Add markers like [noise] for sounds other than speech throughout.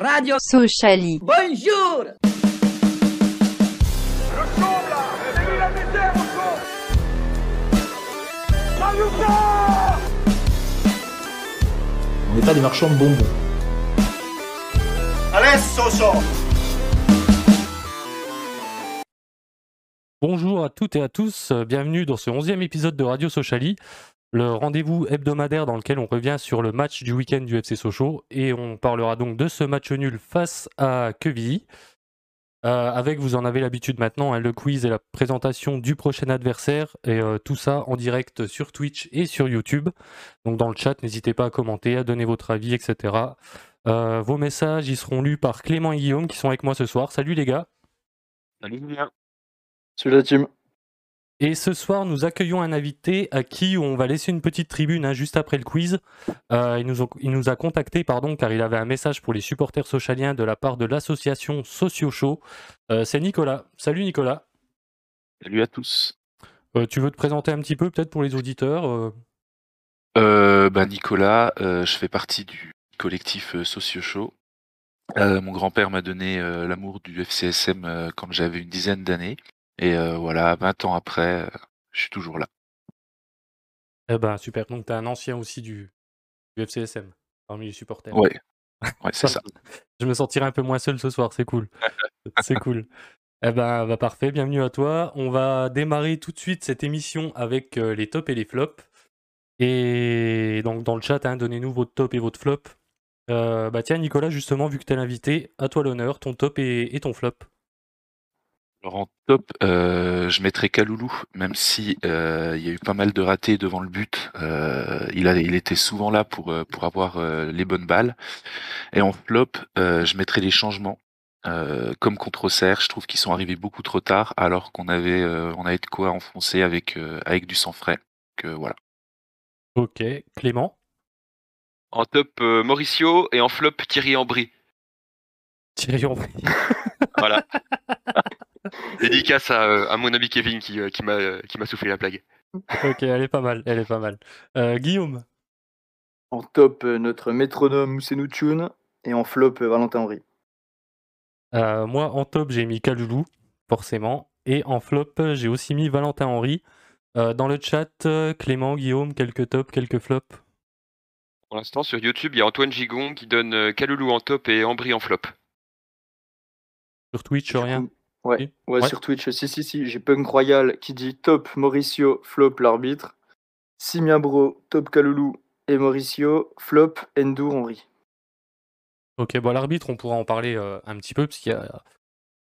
Radio Sociali. Bonjour On n'est pas des marchands de bonbons. Bonjour à toutes et à tous, bienvenue dans ce onzième épisode de Radio Sociali, le rendez-vous hebdomadaire dans lequel on revient sur le match du week-end du FC Sochaux et on parlera donc de ce match nul face à Quevilly. Euh, avec, vous en avez l'habitude maintenant, hein, le quiz et la présentation du prochain adversaire et euh, tout ça en direct sur Twitch et sur YouTube. Donc dans le chat, n'hésitez pas à commenter, à donner votre avis, etc. Euh, vos messages, ils seront lus par Clément et Guillaume qui sont avec moi ce soir. Salut les gars Salut Julien. Salut la team. Et ce soir, nous accueillons un invité à qui on va laisser une petite tribune hein, juste après le quiz. Euh, il, nous ont- il nous a contacté pardon, car il avait un message pour les supporters socialiens de la part de l'association Socio Show. Euh, C'est Nicolas. Salut Nicolas. Salut à tous. Euh, tu veux te présenter un petit peu peut-être pour les auditeurs bah, Nicolas, je fais partie du collectif Socio Show. Mon grand-père m'a donné l'amour du FCSM quand j'avais une dizaine d'années. Et euh, voilà, 20 ans après, je suis toujours là. Eh ben super. Donc tu es un ancien aussi du, du FCSM parmi les supporters. Ouais, ouais c'est ça. [laughs] Je me sentirai un peu moins seul ce soir, c'est cool. [laughs] c'est cool. Eh ben, bah, parfait, bienvenue à toi. On va démarrer tout de suite cette émission avec euh, les tops et les flops. Et donc dans le chat, hein, donnez-nous votre top et votre flop. Euh, bah tiens Nicolas, justement, vu que t'es l'invité, à toi l'honneur, ton top et, et ton flop. Alors en top, euh, je mettrais Kaloulou, même si euh, il y a eu pas mal de ratés devant le but. Euh, il, a, il était souvent là pour, euh, pour avoir euh, les bonnes balles. Et en flop, euh, je mettrais les changements. Euh, comme contre Auxerre, je trouve qu'ils sont arrivés beaucoup trop tard, alors qu'on avait, euh, on avait de quoi enfoncer avec, euh, avec du sang frais. Que voilà. Ok, Clément? En top, euh, Mauricio et en flop, Thierry Ambry. Thierry Henry. Voilà. [laughs] [laughs] Dédicace à, euh, à mon ami Kevin qui, euh, qui m'a euh, qui m'a soufflé la plague. ok, elle est pas mal, elle est pas mal. Euh, Guillaume. En top, notre métronome Moussenu Tune. Et en flop, Valentin Henry. Euh, moi, en top, j'ai mis Kaloulou, forcément. Et en flop, j'ai aussi mis Valentin Henry. Euh, dans le chat, Clément, Guillaume, quelques tops, quelques flops. Pour l'instant, sur YouTube, il y a Antoine Gigon qui donne Kaloulou en top et Ambry en flop. Sur Twitch, rien. coup, Ouais, ouais, Ouais. sur Twitch, si, si, si. J'ai Punk Royal qui dit top Mauricio, flop l'arbitre. Simia Bro, top Kaloulou et Mauricio, flop Endur Henry. Ok, bon, l'arbitre, on pourra en parler euh, un petit peu, parce qu'il y a-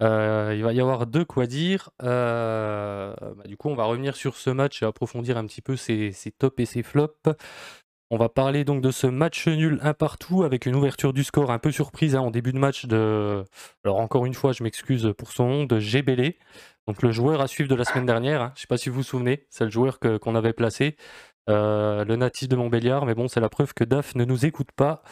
euh, il va y avoir deux quoi dire. Euh, bah, du coup, on va revenir sur ce match et approfondir un petit peu ses, ses tops et ses flops. On va parler donc de ce match nul un partout avec une ouverture du score un peu surprise hein, en début de match de. Alors, encore une fois, je m'excuse pour son nom, de Gébélé. Donc, le joueur à suivre de la semaine dernière. hein. Je ne sais pas si vous vous souvenez, c'est le joueur qu'on avait placé, euh, le natif de Montbéliard. Mais bon, c'est la preuve que DAF ne nous écoute pas.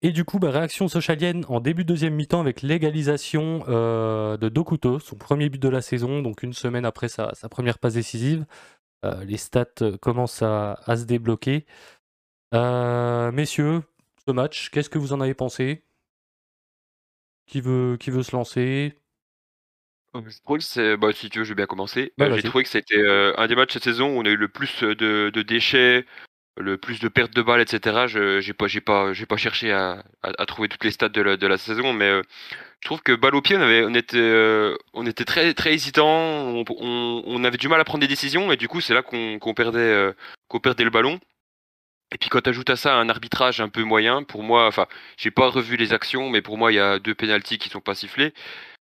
Et du coup, bah, réaction socialienne en début de deuxième mi-temps avec l'égalisation euh, de Dokuto, son premier but de la saison, donc une semaine après sa, première passe décisive. Euh, les stats commencent à se débloquer. Euh, messieurs, ce match, qu'est-ce que vous en avez pensé? Qui veut, qui veut se lancer? Je trouve que c'est. Bah, si tu veux, je vais bien commencer. Euh. J'ai trouvé que c'était euh, un des matchs cette saison où on a eu le plus de, de déchets, le plus de pertes de balles, etc. Je j'ai pas, j'ai pas, j'ai pas cherché à, à, à trouver toutes les stats de la, de la saison, mais euh, je trouve que balle au pied, on, avait, on, était, euh, on était très, très hésitant, on, on, on avait du mal à prendre des décisions, et du coup, c'est là qu'on qu'on perdait, euh, qu'on perdait le ballon. Et puis quand tu ajoutes à ça un arbitrage un peu moyen, pour moi, enfin, j'ai pas revu les actions, mais pour moi, il y a deux pénalties qui sont pas sifflés.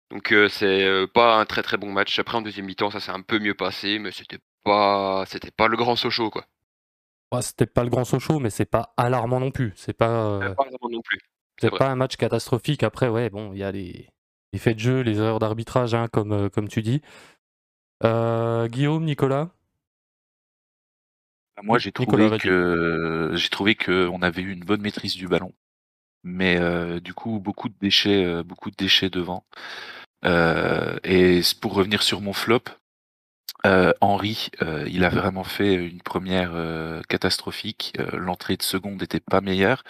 Donc euh, c'est euh, pas un très très bon match. Après en deuxième mi-temps, ça s'est un peu mieux passé, mais c'était pas c'était pas le grand Sochaux quoi. Ouais, C'était pas le grand Sochaux, mais c'est pas alarmant non plus. C'est pas, euh, Pas vraiment non plus. c'est pas un match catastrophique. Après, ouais, bon, il y a les, les faits de jeu, les erreurs d'arbitrage, hein, comme, euh, comme tu dis. Guillaume, Nicolas? Moi, j'ai trouvé que j'ai trouvé que on avait eu une bonne maîtrise du ballon, mais euh, du coup beaucoup de déchets, euh, beaucoup de déchets devant. Euh, et pour revenir sur mon flop, Euh, Henry, euh, il a vraiment fait une première euh, catastrophique. Euh, l'entrée de seconde n'était pas meilleure.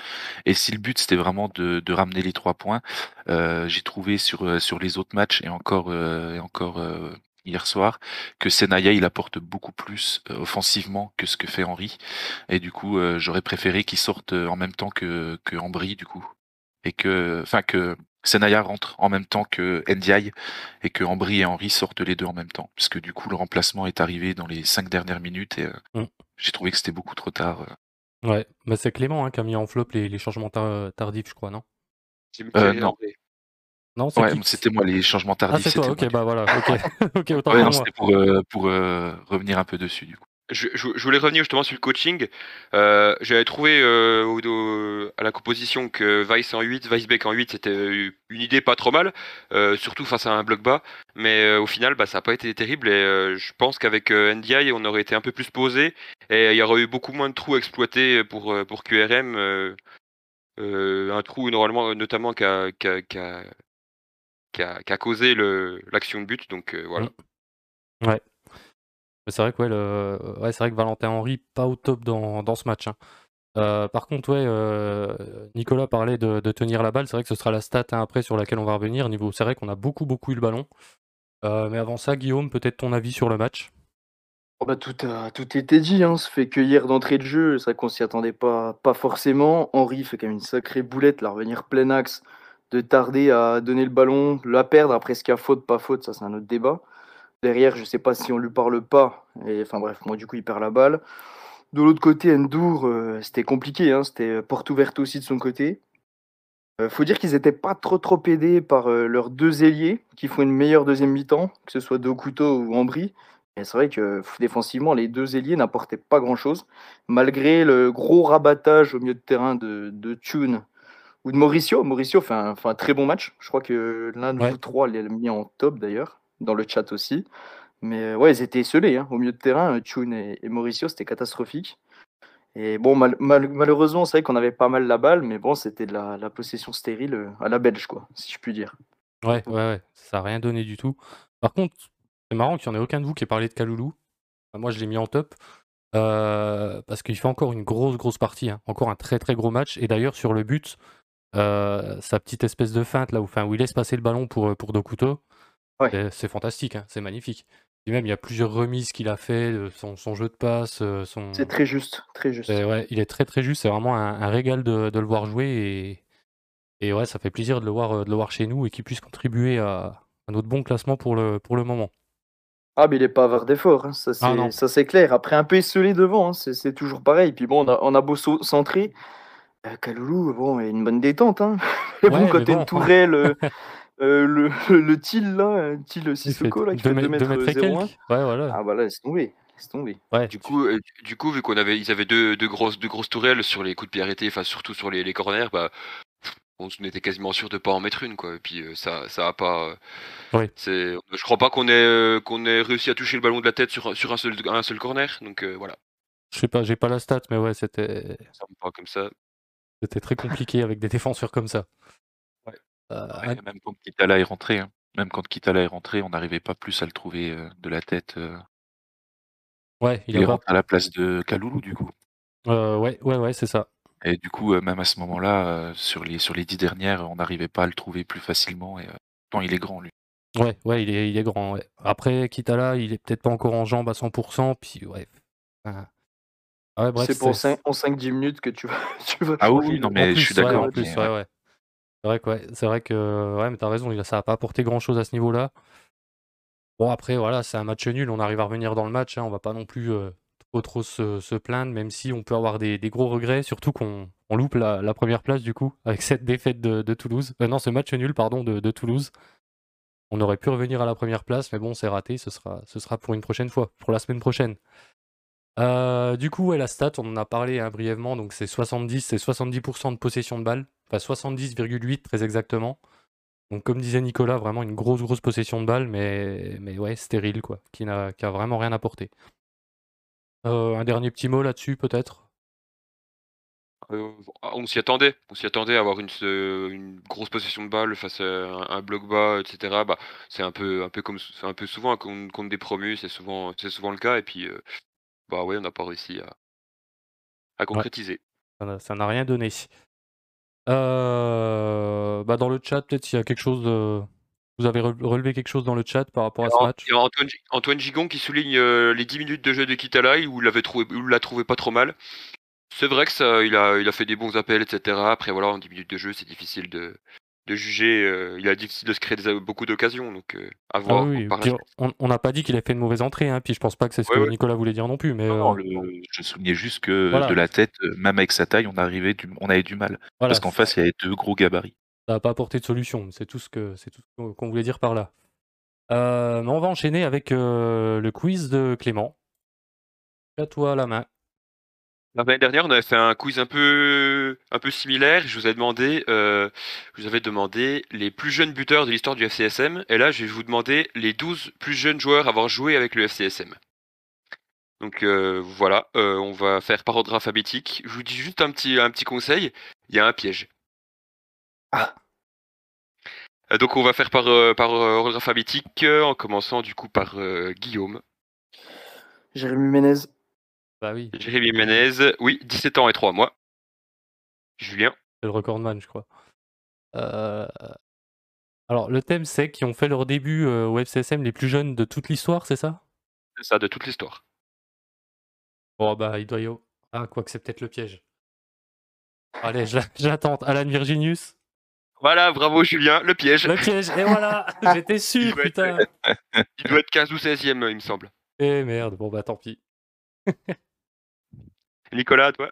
Et si le but c'était vraiment de, de, ramener les trois points, euh, j'ai trouvé sur sur les autres matchs et encore et encore hier soir que Senaya il apporte beaucoup plus offensivement que ce que fait Henry. Et du coup, j'aurais préféré qu'il sorte en même temps que que Ambry du coup et que enfin que Senaya rentre en même temps que Ndiaye et que Ambry et Henry sortent les deux en même temps, puisque du coup le remplacement est arrivé dans les cinq dernières minutes et euh, mmh. j'ai trouvé que c'était beaucoup trop tard. Euh. Ouais, bah c'est Clément hein, qui a mis en flop les, les changements tardifs, je crois, non? Euh, Non. Non, ouais, c'était moi les changements ah, tardifs. Ah, c'est toi, ok, bah voilà, ok. [laughs] [laughs] okay autant ouais, c'était pour, euh, pour euh, revenir un peu dessus du coup je, je, voulais revenir justement sur le coaching. Euh, J'avais trouvé euh, au, à la composition que Vice en 8, Weisbeck en 8, c'était une idée pas trop mal, euh, surtout face à un bloc bas. Mais euh, au final, bah, ça n'a pas été terrible et euh, je pense qu'avec NDI, on aurait été un peu plus posé et il y aurait eu beaucoup moins de trous exploités pour, pour QRM. un trou normalement, notamment qui a, qui a, qui a, qui a, qui a causé l'action de but. Donc voilà. Ouais. C'est vrai que ouais, vrai que Valentin Henry pas au top dans, dans ce match. Hein. Euh, par contre, ouais, euh, Nicolas parlait de, de, tenir la balle. C'est vrai que ce sera la stat hein, après sur laquelle on va revenir. Niveau, c'est vrai qu'on a beaucoup beaucoup eu le ballon. Euh, mais avant ça, Guillaume, peut-être ton avis sur le match? Oh bah tout a tout été dit. Hein. Ça fait cueillir d'entrée de jeu. C'est vrai qu'on s'y attendait pas pas forcément. Henry fait quand même une sacrée boulette, là, revenir plein axe, de tarder à donner le ballon, la perdre après ce qu'il y a faute, pas faute, ça c'est un autre débat. Derrière, je sais pas si on lui parle pas. Et, enfin bref, moi du coup, il perd la balle. De l'autre côté, Endur, euh, c'était compliqué. Hein, c'était porte ouverte aussi de son côté. Euh, faut dire qu'ils n'étaient pas trop trop aidés par euh, leurs deux ailiers qui font une meilleure deuxième mi-temps, que ce soit Dokuto ou Ambry. Et c'est vrai que défensivement, les deux ailiers n'apportaient pas grand-chose, malgré le gros rabattage au milieu de terrain de, Tune ou de Mauricio. Mauricio fait un, fait un, très bon match. Je crois que l'un de vous trois l'a mis en top d'ailleurs dans le chat aussi. Mais ouais, ils étaient esselés hein, au milieu de terrain. Chun et, Mauricio, c'était catastrophique. Et bon, malheureusement, c'est vrai qu'on avait pas mal la balle, mais bon, c'était de la, possession stérile euh, à la belge, quoi, si je puis dire. Ouais, ouais, ouais, ça n'a rien donné du tout. Par contre, c'est marrant qu'il n'y en ait aucun de vous qui ait parlé de Kaloulou. moi, je l'ai mis en top. Euh, parce qu'il fait encore une grosse, grosse partie. Hein. Encore un très, très gros match. Et d'ailleurs, sur le but, euh, sa petite espèce de feinte, là où, où il laisse passer le ballon pour, pour Dokuto, c'est fantastique, hein, c'est magnifique. Et même, il y a plusieurs remises qu'il a fait, son, son, jeu de passe, son... C'est très juste, très juste. Ouais, il est très très juste, c'est vraiment un, régal de, de, le voir jouer et, et ouais, ça fait plaisir de le voir, de le voir chez nous et qu'il puisse contribuer à, à, notre bon classement pour le, pour le moment. Ah, mais il est pas avoir d'effort, hein, ça ah, c'est clair. Après, un peu esselé devant, hein, c'est toujours pareil. Puis bon, on a, on a beau centrer. Euh, Kaloulou, bon, une bonne détente. Hein. [laughs] Ouais, bon, côté bon. Tourelle, Euh, [laughs] le, le Thiel là, Thiel Sissoko là, qui fait 2 mètres, mètres 01. Ouais, voilà. Ah bah là, laisse tomber. Laisse tomber. Ouais, du, coup, euh, du coup, vu qu'on avait, ils avaient deux, deux, grosses, deux grosses tourelles sur les coups de pied arrêtés, enfin surtout sur les, les corners, bah, on était quasiment sûr de pas en mettre une quoi. Et puis euh, ça, ça a pas. Oui. C'est, je crois pas qu'on ait, qu'on ait réussi à toucher le ballon de la tête sur, sur un seul, un seul corner. Donc voilà. Je sais pas, j'ai pas la stat, mais ouais, c'était. Ça me pas comme ça. C'était très compliqué avec des défenseurs comme ça. Euh, même quand Kitala est rentré, hein. même quand Kitala est rentré, on n'arrivait pas plus à le trouver euh, de la tête. Euh. Ouais, il, est rentré à la place de Kaloulou du coup. ouais, ouais, ouais, c'est ça. Et du coup, même à ce moment-là, sur les sur les dix dernières, on n'arrivait pas à le trouver plus facilement. Et tant il est grand lui. Ouais, ouais, il est, il est grand. Après, Kitala, il est peut-être pas encore en jambes à 100%, puis ouais. Ah ouais c'est pour 5-10 minutes que tu vas. [laughs] Tu vas ah oui, non, mais je suis d'accord. Ouais, ouais. C'est vrai que ouais, c'est vrai que ouais, mais t'as raison, ça a pas apporté grand chose à ce niveau-là. Bon après voilà, c'est un match nul, on arrive à revenir dans le match, hein, on va pas non plus euh, trop trop se, se, plaindre, même si on peut avoir des, des gros regrets, surtout qu'on on loupe la, la, première place du coup, avec cette défaite de, de Toulouse. Euh, non, ce match nul, pardon, de, de, Toulouse. On aurait pu revenir à la première place, mais bon, c'est raté, ce sera, ce sera pour une prochaine fois, pour la semaine prochaine. Euh, du coup, ouais, la stat, on en a parlé hein, brièvement, donc c'est 70, c'est 70% de possession de balle, enfin 70,8 très exactement. Donc comme disait Nicolas, vraiment une grosse grosse possession de balle, mais, mais ouais, stérile quoi, qui n'a qui a vraiment rien apporté. Euh, un dernier petit mot là-dessus peut-être? Euh, on s'y attendait. On s'y attendait à avoir une, grosse possession de balle face à un, bloc bas, etc. Bah, c'est un peu, un peu comme, un peu souvent contre, des promus, c'est souvent, souvent le cas. Et puis, bah ouais, on n'a pas réussi à, à concrétiser. Ça n'a rien donné. Euh, bah dans le chat, peut-être s'il y a quelque chose. Vous avez relevé quelque chose dans le chat par rapport à ce match? Il y a Antoine, Gigon qui souligne les 10 minutes de jeu de Kitalai où il l'a trouvé pas trop mal. C'est vrai que ça, il a, il a fait des bons appels, etc. Après voilà, en 10 minutes de jeu, c'est difficile de, de juger. Euh, il a difficile de se créer beaucoup d'occasions, donc euh, à ah voir. on n'a pas dit qu'il a fait une mauvaise entrée, hein, puis je pense pas que c'est ce que Nicolas voulait dire non plus. Mais euh, je soulignais juste que de la tête, même avec sa taille, on, arrivait du... on avait du mal. parce qu'en face, il y avait deux gros gabarits. Ça n'a pas apporté de solution, c'est tout ce que c'est tout qu'on voulait dire par là. mais on va enchaîner avec le quiz de Clément. À toi la main. L'année dernière, on avait fait un quiz un peu, un peu similaire. Je vous ai demandé, euh, je vous avais demandé les plus jeunes buteurs de l'histoire du FCSM. Et là, je vais vous demander les 12 plus jeunes joueurs à avoir joué avec le FCSM. Donc euh, voilà, euh, on va faire par ordre alphabétique. Je vous dis juste un petit, un petit conseil. Il y a un piège. Ah. Donc on va faire par, par ordre alphabétique, en commençant du coup par Guillaume. Jérémy Ménez. Bah oui. Jérémy Menez, oui, 17 ans et 3 mois. Julien. C'est le recordman, je crois. Euh, alors, le thème, c'est qu'ils ont fait leur début euh, au FCSM les plus jeunes de toute l'histoire, c'est ça? C'est ça, de toute l'histoire. Bon, bah, il doit y avoir. Ah, quoi que c'est peut-être le piège. Allez, [laughs] j'attends. Alan Virginius. Voilà, bravo Julien, le piège. Le piège, et voilà, [laughs] j'étais sûr, putain. il doit être 15 [laughs] ou 16ème, il me semble. Eh merde, bon bah tant pis. Nicolas, toi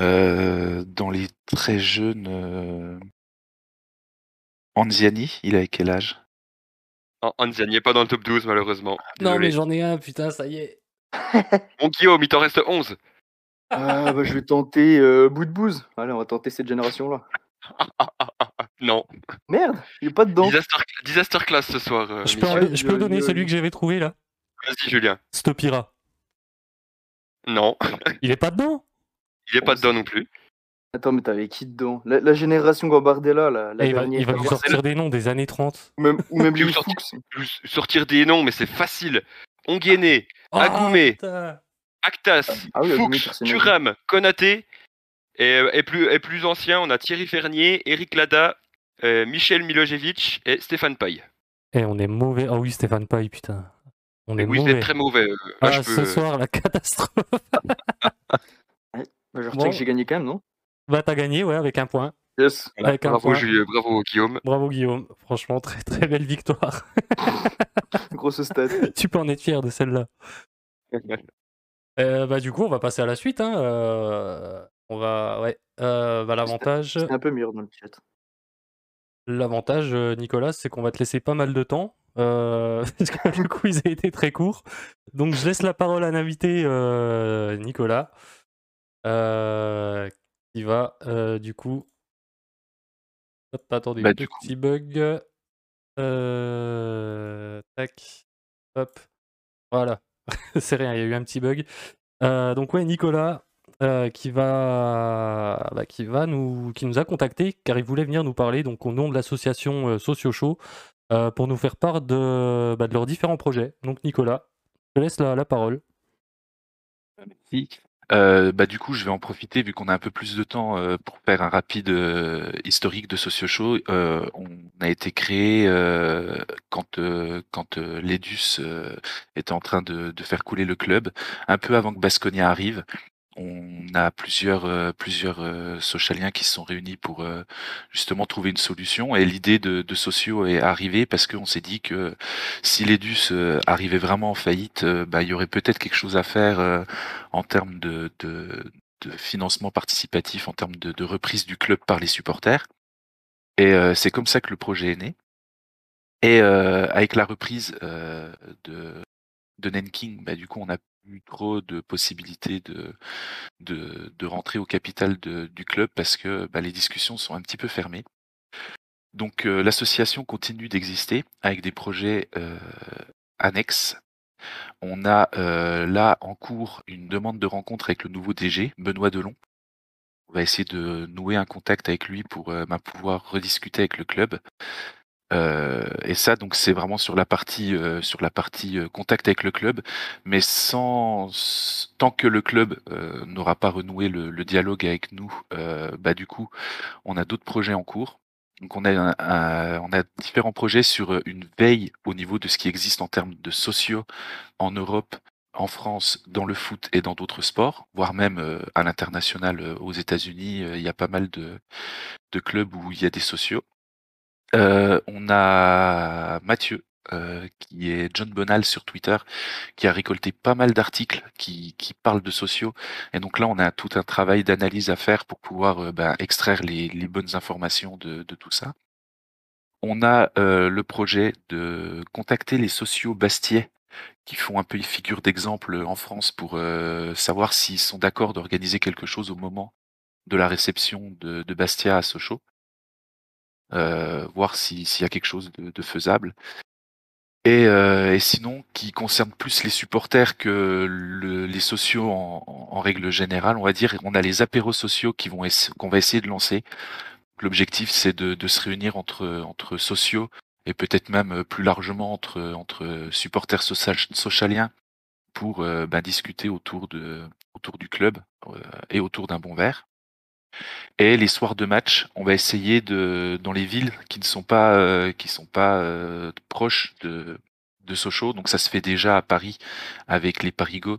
euh, Dans les très jeunes. Euh... Anziani, il a quel âge? Anziani n'est pas dans le top 12, malheureusement. Non, mais j'en ai un, putain, ça y est. [laughs] [laughs] Mon Guillaume, il t'en reste 11. Ah, bah, je vais tenter euh, bout de bouse. Allez, on va tenter cette génération-là. [laughs] non. Merde, il est pas dedans. Disaster, class ce soir. Euh, je, peux, je peux donner celui que j'avais trouvé là? Vas-y, Julien. Stopira. Non. Il est pas dedans? Il est pas dedans non plus. Attends, mais t'avais qui dedans? La, génération Gambardella, là. La il, va, il va nous sortir des noms des années 30. Ou même, ou même [laughs] sortir, des noms, mais c'est facile. Onguéné, oh, Agoumé, Actas, ah Fuchs, Turam, Konaté. Et, et, plus, et plus ancien, on a Thierry Fernier, Eric Lada, euh, Michel Milojevic et Stéphane Paille. Et on est mauvais. Ah oui, Stéphane Paille, putain. On est oui, mauvais. très mauvais. Euh, ah, ce soir, la catastrophe. [laughs] je retiens que j'ai gagné quand même, non? Bah, t'as gagné, ouais, avec un point. Yes. Avec bravo, point. Julien, bravo Guillaume. Bravo Guillaume. Franchement, très très belle victoire. [laughs] Grosse stade. [laughs] tu peux en être fier de celle-là. euh, bah, du coup, on va passer à la suite. Hein. Euh, on va, ouais. Euh, bah, l'avantage. C'est un peu mieux dans le chat. L'avantage, euh, Nicolas, c'est qu'on va te laisser pas mal de temps. Euh, [laughs] parce que le quiz a été très court. Donc je laisse la parole à l'invité euh, Nicolas, euh, qui va du coup. Hop, attendez, bah, petit bug. Tac. Hop. Voilà. [laughs] C'est rien, il y a eu un petit bug. donc ouais, Nicolas, qui va, bah, qui va nous, qui nous a contacté car il voulait venir nous parler donc au nom de l'association Socio Show euh, pour nous faire part de, bah, de, leurs différents projets. Donc Nicolas, je te laisse la, parole. Merci. Euh, bah, du coup, je vais en profiter vu qu'on a un peu plus de temps euh, pour faire un rapide historique de SocioShow. on a été créé quand quand l'Edus était en train de, de, faire couler le club, un peu avant que Basconia arrive on a plusieurs euh, plusieurs euh, socialiens qui se sont réunis pour euh, justement trouver une solution et l'idée de, de Socio est arrivée parce qu'on s'est dit que si l'Edus arrivait vraiment en faillite, bah, il y aurait peut-être quelque chose à faire en termes de, financement participatif, en termes de, de, reprise du club par les supporters. Et c'est comme ça que le projet est né. Et avec la reprise de de Nanking, bah, du coup, on a trop de possibilités de, de, de rentrer au capital du club parce que bah, les discussions sont un petit peu fermées. Donc euh, l'association continue d'exister avec des projets euh, annexes. On a euh, là en cours une demande de rencontre avec le nouveau DG, Benoît Delon, on va essayer de nouer un contact avec lui pour bah, pouvoir rediscuter avec le club. Euh, et ça, donc, c'est vraiment sur la partie euh, sur la partie euh, contact avec le club, mais sans tant que le club n'aura pas renoué le, dialogue avec nous, bah du coup, on a d'autres projets en cours. Donc, on a on a différents projets sur une veille au niveau de ce qui existe en termes de sociaux en Europe, en France, dans le foot et dans d'autres sports, voire même à l'international aux États-Unis, il y a pas mal de de clubs où il y a des sociaux. Euh, on a Mathieu, euh, qui est John Bonal sur Twitter, qui a récolté pas mal d'articles qui, parlent de sociaux. Et donc là, on a tout un travail d'analyse à faire pour pouvoir euh, ben, extraire les, bonnes informations de, tout ça. On a le projet de contacter les sociaux Bastiais qui font un peu figure d'exemple en France pour savoir s'ils sont d'accord d'organiser quelque chose au moment de la réception de, de Bastia à Sochaux. Euh, voir s'il y a quelque chose de, faisable. Et, euh, et, sinon, qui concerne plus les supporters que les sociaux en, règle générale, on va dire, on a les apéros sociaux qui vont qu'on va essayer de lancer. L'objectif, c'est de, se réunir entre entre sociaux et peut-être même plus largement entre entre supporters socialiens pour euh, ben, discuter autour de autour du club et autour d'un bon verre. Et les soirs de match, on va essayer de, dans les villes qui ne sont pas, euh, euh, proches de, Sochaux, donc ça se fait déjà à Paris avec les Parigots,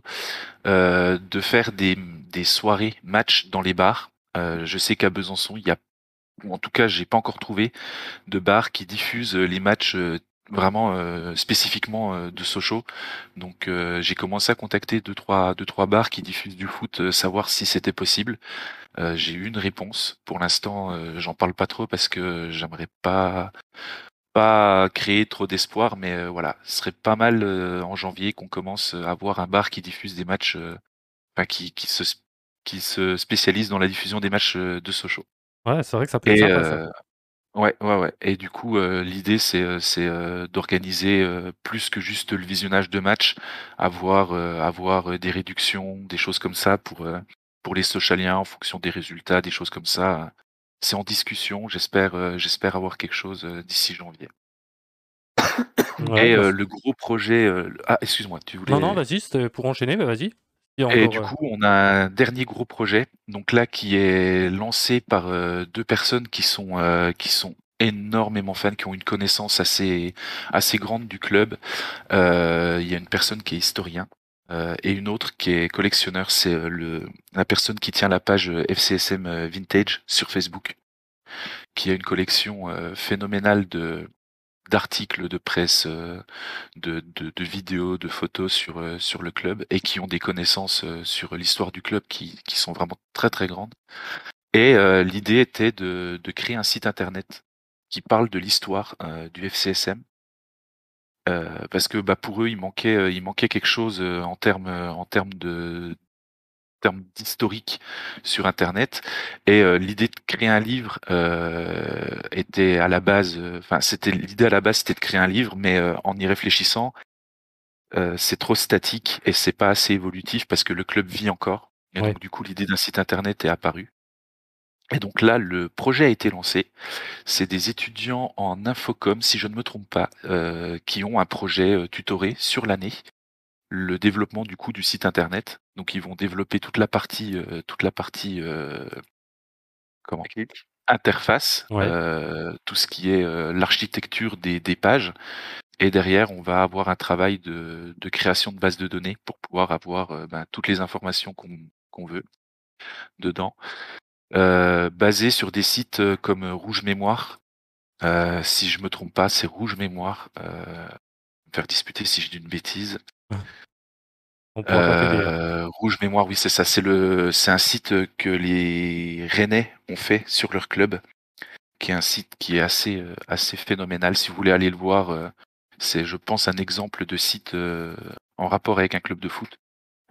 euh, de faire des, soirées match dans les bars. je sais qu'à Besançon, il y a, ou en tout cas, j'ai pas encore trouvé de bar qui diffuse les matchs vraiment spécifiquement de Sochaux. Donc j'ai commencé à contacter deux trois deux trois bars qui diffusent du foot, savoir si c'était possible. Euh, j'ai eu une réponse. Pour l'instant, euh, j'en parle pas trop parce que j'aimerais pas pas créer trop d'espoir, mais euh, voilà, ce serait pas mal en janvier qu'on commence à avoir un bar qui diffuse des matchs, enfin qui, qui se qui se spécialise dans la diffusion des matchs de Sochaux. Ouais, c'est vrai que ça peut être sympa, ça. Ouais, ouais, ouais. Et du coup, l'idée, c'est, c'est d'organiser plus que juste le visionnage de matchs, avoir, avoir des réductions, des choses comme ça pour pour les socialiens en fonction des résultats, des choses comme ça. C'est en discussion. J'espère, euh, j'espère avoir quelque chose euh, d'ici janvier. [coughs] et bah, euh, le gros projet. Ah, excuse-moi, tu voulais. Non, non, vas-y, pour enchaîner, mais vas-y. Et du coup, on a un dernier gros projet, donc là qui est lancé par deux personnes qui sont qui sont énormément fans, qui ont une connaissance assez assez grande du club. Il y a une personne qui est historien, euh, et une autre qui est collectionneur, c'est euh, le la personne qui tient la page euh, FCSM Vintage sur Facebook, qui a une collection phénoménale de d'articles de presse, de, de, de, vidéos, de photos sur sur le club et qui ont des connaissances sur l'histoire du club qui, qui sont vraiment très très grandes. Et l'idée était de, de créer un site internet qui parle de l'histoire du FCSM euh, parce que bah, pour eux, il manquait, euh, il manquait quelque chose euh, en termes en termes de termes d'historique sur Internet. Et l'idée de créer un livre était à la base, enfin c'était l'idée à la base, c'était de créer un livre, mais en y réfléchissant, c'est trop statique et c'est pas assez évolutif parce que le club vit encore. Et donc du coup, l'idée d'un site internet est apparue. Et donc là, le projet a été lancé. C'est des étudiants en infocom, si je ne me trompe pas, euh, qui ont un projet euh, tutoré sur l'année, le développement du coup du site internet. Donc ils vont développer toute la partie, euh, toute la partie comment interface, tout ce qui est l'architecture des, des, pages. Et derrière, on va avoir un travail de, de création de base de données pour pouvoir avoir ben, toutes les informations qu'on veut dedans. Euh, basé sur des sites euh, comme euh, Rouge Mémoire. si je me trompe pas, c'est Rouge Mémoire. me faire disputer si je dis une bêtise. Rouge Mémoire, oui, c'est ça. C'est le, un site que les Rennais ont fait sur leur club, qui est un site qui est assez, assez phénoménal. Si vous voulez aller le voir, c'est, je pense, un exemple de site en rapport avec un club de foot.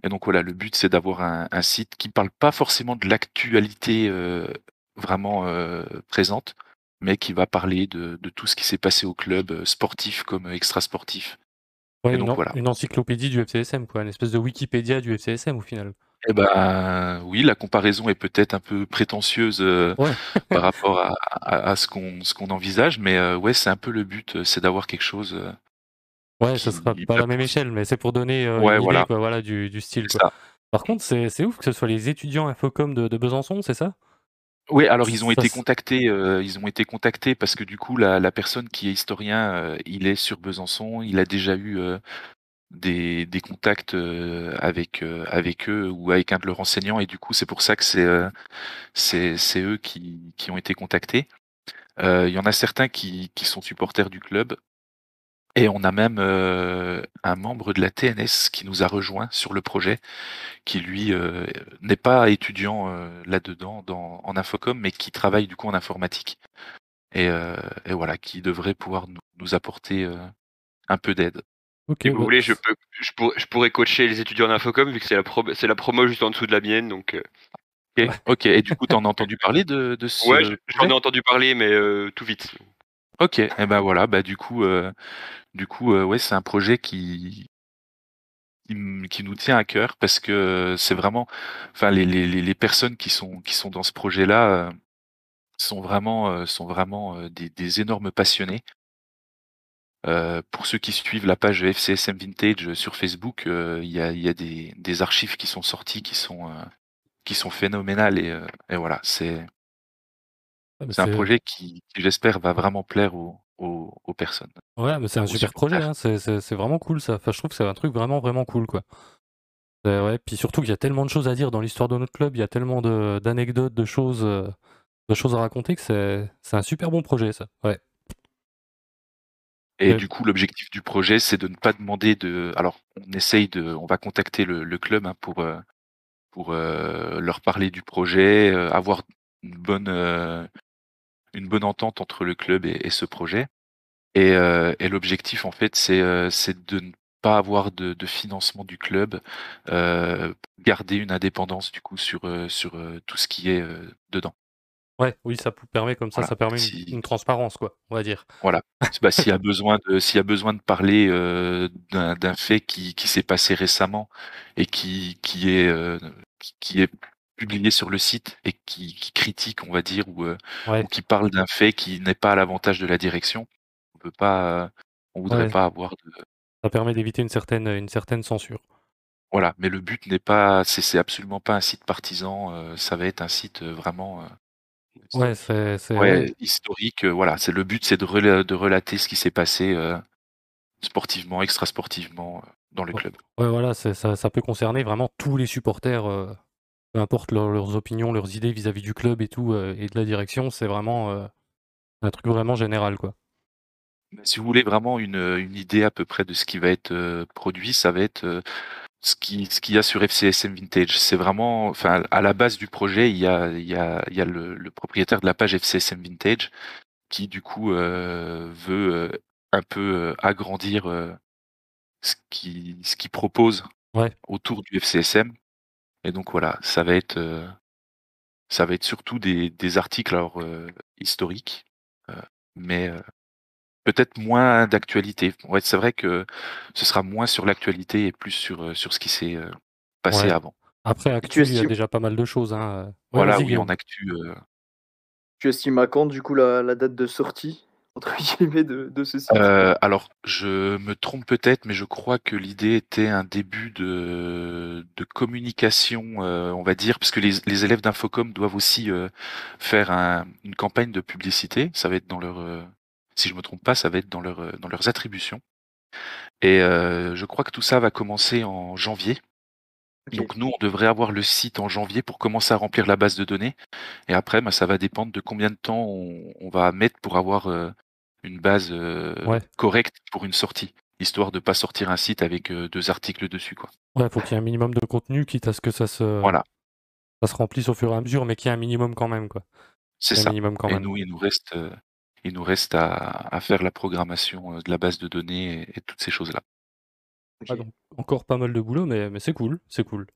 Et donc voilà, le but c'est d'avoir un, site qui parle pas forcément de l'actualité euh, vraiment euh, présente, mais qui va parler de, tout ce qui s'est passé au club, euh, sportif une, une, encyclopédie du FCSM, quoi, une espèce de Wikipédia du FCSM au final. Eh ben, oui, la comparaison est peut-être un peu prétentieuse, Ouais. [laughs] par rapport à à à ce qu'on ce envisage, mais heu, ouais, c'est un peu le but, heu, c'est d'avoir quelque chose, heu Ouais, ça qui sera pas à la même échelle, mais c'est pour donner, Ouais, une idée quoi, voilà, du du style, quoi. Par contre, c'est c'est ouf que ce soit les étudiants Infocom de de Besançon, c'est ça? Oui, alors ils ont Ça été contactés, heu, ils ont été contactés parce que du coup la la personne qui est historien, heu, il est sur Besançon. Il a déjà eu, heu, des des contacts, heu, avec, heu, avec eux ou avec un de leurs enseignants et du coup c'est pour ça que c'est, heu, c'est c'est eux qui qui ont été contactés. Heu, il y en a certains qui qui sont supporters du club et on a même, heu, un membre de la TNS qui nous a rejoints sur le projet, qui lui, heu, n'est pas étudiant, heu, là-dedans dans en infocom, mais qui travaille du coup en informatique et voilà, qui devrait pouvoir nous nous apporter, un peu d'aide. OK, Si vous bah, voulez, je peux je pourrais je pourrais coacher les étudiants d'Infocom vu que c'est la prob c'est la promo juste en dessous de la mienne donc heu, OK, ouais. OK et du coup, tu en as entendu parler de de ouais, ce j'en projet? ai entendu parler mais tout vite. OK et ben voilà, bah, du coup, du coup, heu, ouais, c'est un projet qui qui nous tient à cœur parce que c'est vraiment enfin les les les personnes qui sont qui sont dans ce projet-là, heu, sont vraiment, sont vraiment, des des énormes passionnés. Pour ceux qui suivent la page FCSM Vintage, sur Facebook, il y a il y a des des archives qui sont sorties qui sont, qui sont phénoménales et et voilà, c'est Ah c'est un projet qui qui j'espère va vraiment plaire aux aux aux personnes, ouais, mais c'est un super projet, hein, c'est vraiment cool ça. Enfin, je trouve que c'est un truc vraiment, vraiment cool, quoi. Ouais, puis surtout qu'il y a tellement de choses à dire dans l'histoire de notre club, il y a tellement de d'anecdotes, de choses, heu, de choses à raconter que c'est c'est un super bon projet ça, ouais. Et du coup, l'objectif du projet, c'est de ne pas demander de alors on essaye de on va contacter le le club, hein, pour, heu pour, heu, leur parler du projet, avoir une bonne, une bonne entente entre le club et et ce projet et heu et l'objectif en fait, c'est, heu, c'est de ne pas avoir de de financement du club, heu, garder une indépendance du coup sur, sur, tout ce qui est, dedans. ouais, oui, ça permet comme ça, Voilà, ça permet une si une transparence, quoi, on va dire. Voilà. Bah, s'il y a [laughs] besoin de s'il y a besoin de parler, heu, d'un fait qui qui s'est passé récemment et qui qui est, qui qui est publié sur le site et qui qui critique, on va dire, ou, heu, ou qui parle d'un fait qui n'est pas à l'avantage de la direction, on peut pas, on voudrait ouais, pas avoir de ça permet d'éviter une certaine, une certaine censure. voilà, mais le but n'est pas c'est absolument pas un site partisan, heu, ça va être un site, heu, vraiment, Ouais, c'est ouais, historique, voilà, c'est le but, c'est de rela de relater ce qui s'est passé, Sportivement, extra-sportivement, dans le club. ouais, voilà, ça ça peut concerner vraiment tous les supporters, peu importe leurs leurs opinions, leurs idées vis-à-vis du club et tout, heu, et de la direction, c'est vraiment, heu, un truc vraiment général, quoi. Si vous voulez vraiment une, idée à peu près de ce qui va être, heu, produit, ça va être, ce qui ce qu'il y a sur FCSM Vintage. C'est vraiment enfin, à la base du projet, il y a il y a il y a le le propriétaire de la page FCSM Vintage qui du coup, veut, un peu, agrandir, ce qu'il ce qu'il propose Ouais, autour du FCSM et donc voilà, ça va être, heu, ça va être surtout des des articles alors, heu, historiques, heu, mais Peut-être moins d'actualité. Ouais, c'est vrai que ce sera moins sur l'actualité et plus sur, sur ce qui s'est, passé ouais. avant. Après actu, il y a estimes déjà pas mal de choses, hein. Ouais, Voilà, oui, en actu, tu estimes à quand, du coup, la la date de sortie, heu, [laughs] alors je me trompe peut-être, mais je crois que l'idée était un début de communication, heu, on va dire, parce que les élèves d'Infocom doivent aussi, heu, faire un une campagne de publicité. Ça va être dans leur, si je me trompe pas, ça va être dans leur, dans leurs attributions et je crois que tout ça va commencer en janvier. Donc nous, on devrait avoir le site en janvier pour commencer à remplir la base de données et après, bah, ça va dépendre de combien de temps on on va mettre pour avoir, heu, une base, Ouais, correcte pour une sortie. Histoire de pas sortir un site avec, heu, 2 articles dessus, quoi. ouais, faut qu'il y ait un minimum de contenu, quitte à ce que ça se Voilà, ça se remplisse au fur et à mesure, mais qu'il y ait un minimum quand même, quoi. c'est Un ça minimum quand et même. nous, il nous reste, il nous reste à à faire la programmation, de la base de données et et toutes ces choses-là. Ah OK. donc encore pas mal de boulot, mais mais c'est cool, c'est cool,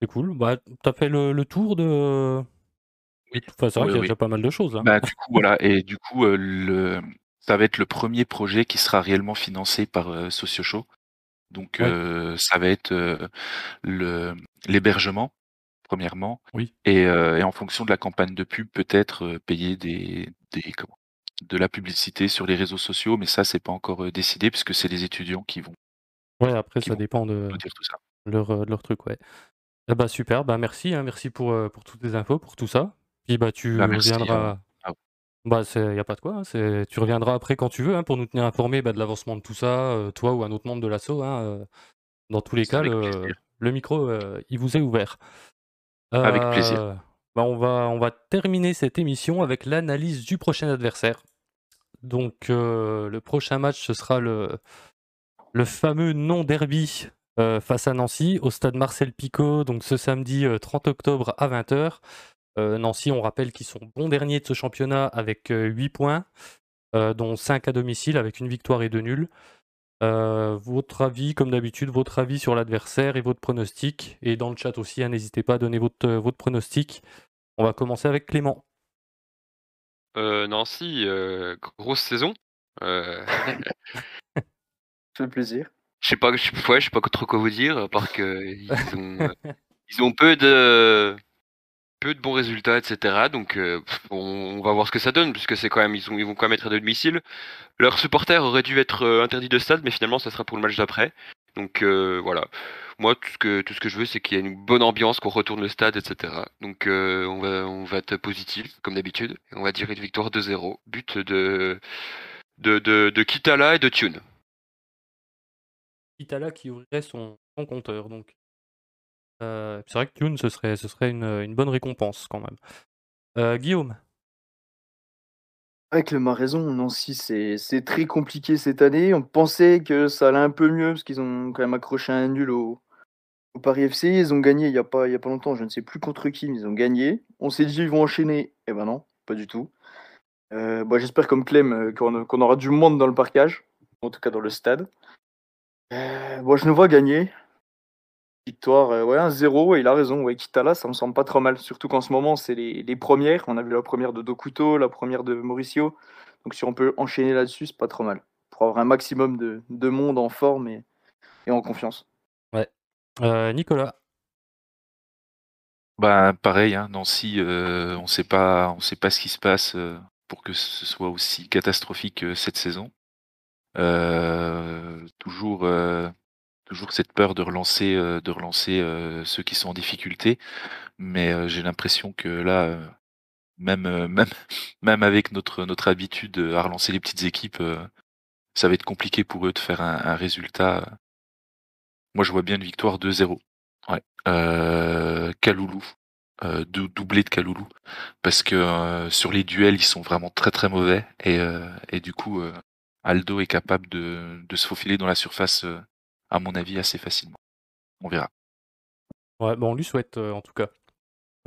c'est cool. Bah, tu as fait le le tour de Oui, enfin, c'est vrai oui, qu'il y a oui. déjà pas mal de choses, là. Bah, du coup, voilà et du coup, heu, le ça va être le premier projet qui sera réellement financé par, heu, Socio Show. Donc Ouais. euh, ça va être euh, le l'hébergement premièrement, Oui. et, euh, et en fonction de la campagne de pub peut-être euh, payer des, des comment, de la publicité sur les réseaux sociaux, mais ça c'est pas encore euh, décidé puisque c'est les étudiants qui vont Ouais, après Qui ça vont dépend de nous dire tout ça. leur, euh, de leur truc, ouais. Eh bah super, bah merci, hein, merci pour, euh, pour toutes les infos, pour tout ça. Puis bah tu Bah, merci, reviendras. à vous. Bah c'est y a pas de quoi, hein, c'est tu reviendras après quand tu veux hein, pour nous tenir informés bah, de l'avancement de tout ça, euh, toi ou un autre membre de. Hein, euh, dans tous les C'est cas, avec le, plaisir. le micro euh, il vous est ouvert. Avec plaisir. Euh, bah, on va on va terminer cette émission avec l'analyse du prochain adversaire. Donc euh, le prochain match ce sera le le fameux non derby euh, face à Nancy au stade Marcel Picot, donc ce samedi euh, 30 octobre à 20h. Nancy, on rappelle qu'ils sont bons derniers de ce championnat avec euh, 8 points, euh, dont 5 à domicile avec une victoire et deux nuls. Euh, votre avis, comme d'habitude, votre avis sur l'adversaire et votre pronostic. Et dans le chat aussi, hein, n'hésitez pas à donner votre, euh, votre pronostic. On va commencer avec Clément. Euh, Nancy, euh, grosse saison. Euh, [laughs] [laughs] fait plaisir. je sais pas, je, ouais, sais pas trop quoi vous dire, à part que ils [laughs] ont, euh, ils ont peu de peu de bons résultats, etc. Donc euh, on, on va voir ce que ça donne, puisque c'est quand même ils, ont, ils vont quand même être à domicile. Leurs supporters auraient dû être euh, interdits de stade, mais finalement ça sera pour le match d'après. Donc euh, voilà. Moi tout ce que tout ce que je veux c'est qu'il y ait une bonne ambiance, qu'on retourne le stade, etc. Donc euh, on va on va être positif comme d'habitude. On va dire une victoire 2-0, but de de, de, de Kitala et de Tune. Itala qui ouvrirait son, son compteur. Donc, Euh, c'est vrai que Tune, ce serait, ce serait une, une bonne récompense quand même. Euh, Guillaume, Ouais, Clément a raison. Nancy, c'est c'est très compliqué cette année. On pensait que ça allait un peu mieux parce qu'ils ont quand même accroché un nul au, au Paris FC. Ils ont gagné il n'y a, pas- il y a pas longtemps. Je ne sais plus contre qui, mais ils ont gagné. On s'est dit ils vont enchaîner. Eh ben non, pas du tout. Euh, bah, J'espère comme Clem qu'on qu'on aura du monde dans le parcage, en tout cas dans le stade. Euh, bon, je nous vois gagner. Victoire, euh, ouais, 1-0, ouais, il a raison. Ouais, Kitala, ça me semble pas trop mal. Surtout qu'en ce moment, c'est les, les premières. On a vu la première de Dokuto, la première de Mauricio. Donc si on peut enchaîner là-dessus, c'est pas trop mal. Pour avoir un maximum de, de monde en forme et, et en confiance. Euh, Nicolas, Bah pareil, hein, Nancy, euh, on sait pas, on sait pas ce qui se passe euh, pour que ce soit aussi catastrophique euh, cette saison. Euh, toujours, euh, toujours cette peur de relancer, euh, de relancer ceux qui sont en difficulté, mais j'ai l'impression que là, même, [laughs] même, même avec notre notre habitude à relancer les petites équipes, ça va être compliqué pour eux de faire un, un résultat. Moi, je vois bien une victoire 2-0. Ouais. Euh, Kaloulou, euh, dou- doublé de Kaloulou, parce que euh, sur les duels, ils sont vraiment très très mauvais et, et du coup, Aldo est capable de, de se faufiler dans la surface, euh, à mon avis, assez facilement. On verra. ouais, bon, on lui souhaite euh, en tout cas.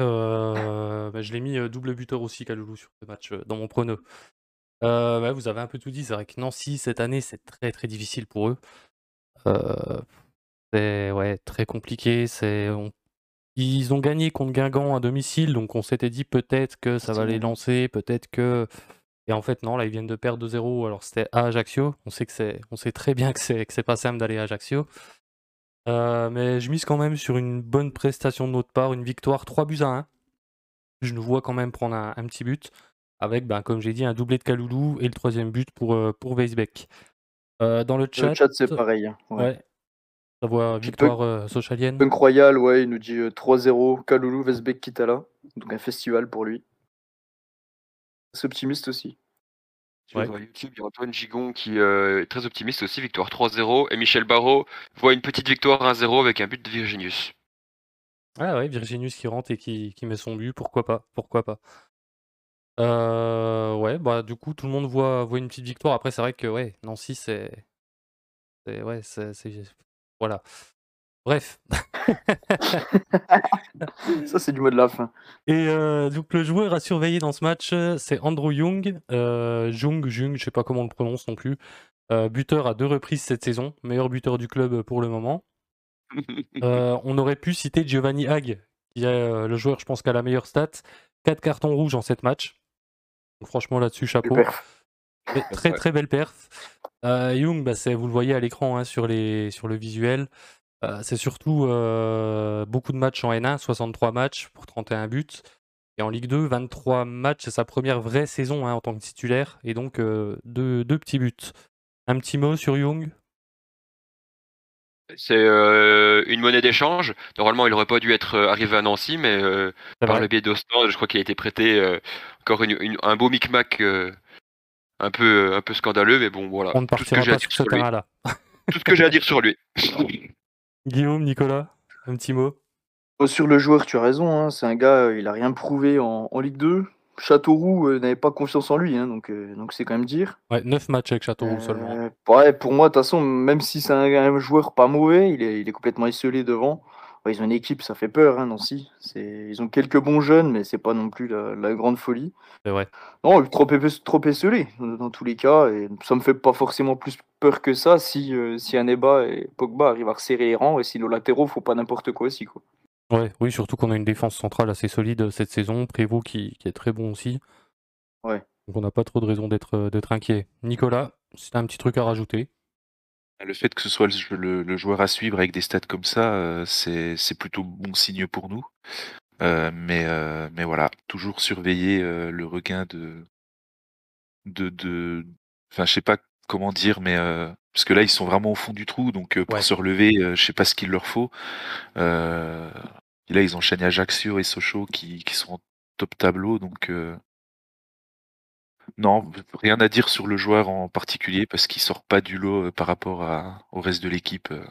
Euh, bah, je l'ai mis euh, double buteur aussi, Kaloulou, sur ce match, euh, dans mon prono. Euh, ouais, vous avez un peu tout dit. C'est vrai que Nancy, cette année, c'est très très difficile pour eux. Euh, c'est ouais, très compliqué. C'est, on- Ils ont gagné contre Guingamp à domicile, donc on s'était dit peut-être que ça va les lancer, peut-être que. Et en fait, non, là, ils viennent de perdre 2-0. Alors, c'était à Ajaccio. On sait, que c'est... on sait très bien que c'est, que c'est pas simple d'aller à Ajaccio. Euh, mais je mise quand même sur une bonne prestation de notre part, une victoire 3 buts à 1. Je nous vois quand même prendre un, un petit but, avec, ben, comme j'ai dit, un doublé de Kaloulou et le troisième but pour, euh, pour Weisbeck. Euh, dans le chat, le chat, c'est pareil. hein, Ouais. ouais, ça voit Puis victoire euh, socialienne. Punk Royal, ouais, il nous dit euh, 3-0, Kaloulou, Vesbek, Kitala. Donc un festival pour lui. C'est optimiste aussi. Sur Ouais. YouTube, il y a Antoine Gigon qui euh, est très optimiste aussi, victoire 3-0. Et Michel Barrault voit une petite victoire 1-0 avec un but de Virginius. Ah ouais, Virginius qui rentre et qui, qui met son but, pourquoi pas, pourquoi pas. Euh, ouais, bah du coup tout le monde voit, voit une petite victoire. Après c'est vrai que ouais, Nancy c'est, ouais, c'est, c'est- voilà. Bref. Ça, c'est du mot de la fin. Et euh, donc le joueur à surveiller dans ce match, euh, c'est Andrew Young, euh, Jung, Jung, je sais pas comment on le prononce non plus. Euh, buteur à deux reprises cette saison, meilleur buteur du club pour le moment. [laughs] Euh, on aurait pu citer Giovanni Hag, qui est le joueur, je pense, qui a la meilleure stat. 4 cartons rouges en 7 matchs. Donc franchement, là-dessus, chapeau. Super. Très très belle perf. Euh, Young, bah, vous le voyez à l'écran hein, sur, les, sur le visuel. Euh, c'est surtout euh, beaucoup de matchs en N1, 63 matchs pour 31 buts. Et en Ligue 2, 23 matchs, c'est sa première vraie saison hein, en tant que titulaire. Et donc euh, deux, deux petits buts. Un petit mot sur Young? C'est une monnaie d'échange. Normalement, il aurait pas dû être arrivé à Nancy, mais par le biais d'Ostende, je crois qu'il a été prêté. encore une- une- un beau micmac un peu un peu scandaleux, mais bon voilà. On ne partira pas sur ce terrain-là. Tout ce que j'ai à dire sur lui. [laughs] Guillaume, Nicolas, un petit mot Oh, Sur le joueur, tu as raison, hein, c'est un gars, euh, il a rien prouvé en, en Ligue 2. Châteauroux euh, n'avait pas confiance en lui, hein, donc euh, donc c'est quand même dire. Ouais, 9 matchs avec Châteauroux seulement. Ouais, pour moi, de toute façon, même si c'est un, un joueur pas mauvais, il est, il est complètement esselé devant. Ouais, ils ont une équipe, ça fait peur, hein, Nancy. Ils ont quelques bons jeunes, mais c'est pas non plus la, la grande folie. C'est vrai. Non, trop, trop esselé dans tous les cas, et ça me fait pas forcément plus peur que ça si, euh, si Aneba et Pogba arrivent à resserrer les rangs, et si nos latéraux faut pas n'importe quoi aussi. Quoi. Ouais, oui, surtout qu'on a une défense centrale assez solide euh, cette saison. Prévost qui, qui est très bon aussi. Ouais. Donc on n'a pas trop de raison d'être euh, d'être inquiet. Nicolas, si t'as un petit truc à rajouter? Le fait que ce soit le, le- le joueur à suivre avec des stats comme ça, euh, c'est c'est plutôt bon signe pour nous. Euh, mais, euh, mais voilà, toujours surveiller euh, le regain de. de, de... Enfin, je sais pas comment dire, mais. euh, parce que là, ils sont vraiment au fond du trou, donc euh, pour Ouais. se relever, euh, je sais pas ce qu'il leur faut. Euh, et là, ils enchaînent Ajaccio et Sochaux qui, qui sont en top tableau, donc. Non, rien à dire sur le joueur en particulier parce qu'il sort pas du lot euh, par rapport à, au reste de l'équipe. euh.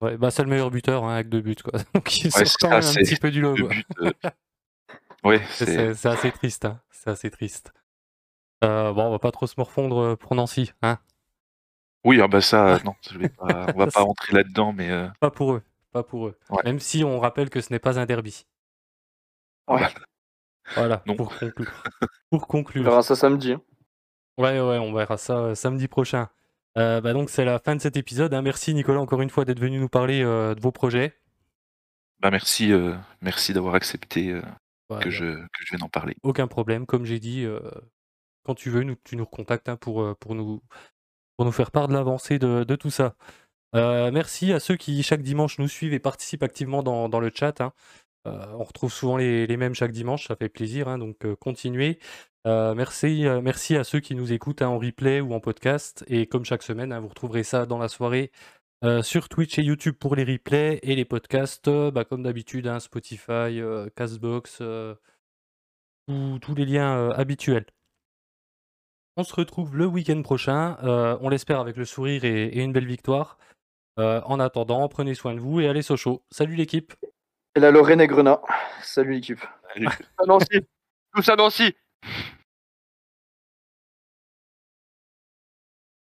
Ouais, bah c'est le meilleur buteur hein, avec deux buts quoi. [laughs] Donc il Ouais, sort quand un petit peu du lot. Euh. [laughs] Ouais, C'est- assez triste. Hein. C'est assez triste. Euh, bon, on va pas trop se morfondre pour Nancy, hein. Oui, ah bah ça, [laughs] non, je vais pas, on va pas rentrer là-dedans, mais euh, Pas pour eux, pas pour eux. Ouais. Même si on rappelle que ce n'est pas un derby. Ouais. Voilà, Non. pour conclure. Pour On conclure. verra ça samedi. hein. Ouais, ouais, on verra ça euh, samedi prochain. Euh, bah donc c'est la fin de cet épisode. hein. Merci Nicolas encore une fois d'être venu nous parler euh, de vos projets. bah merci, euh, merci d'avoir accepté euh, que je que je vienne en parler. Aucun problème, comme j'ai dit, euh, quand tu veux, nous, tu nous recontactes hein, pour, pour, nous, pour nous faire part de l'avancée de, de tout ça. Euh, merci à ceux qui chaque dimanche nous suivent et participent activement dans, dans le chat. Euh, on retrouve souvent les, mêmes chaque dimanche, ça fait plaisir, hein, donc euh, continuez. Euh, merci, à ceux qui nous écoutent hein, en replay ou en podcast. Et comme chaque semaine, hein, vous retrouverez ça dans la soirée sur Twitch et YouTube pour les replays et les podcasts, bah, comme d'habitude, Spotify, Castbox, tous- les liens habituels. On se retrouve le week-end prochain, on l'espère avec le sourire et, et une belle victoire. En attendant, prenez soin de vous et allez Sochaux. Salut l'équipe Et la Lorraine et Grenat. Salut l'équipe. À Nancy. Tous à Nancy.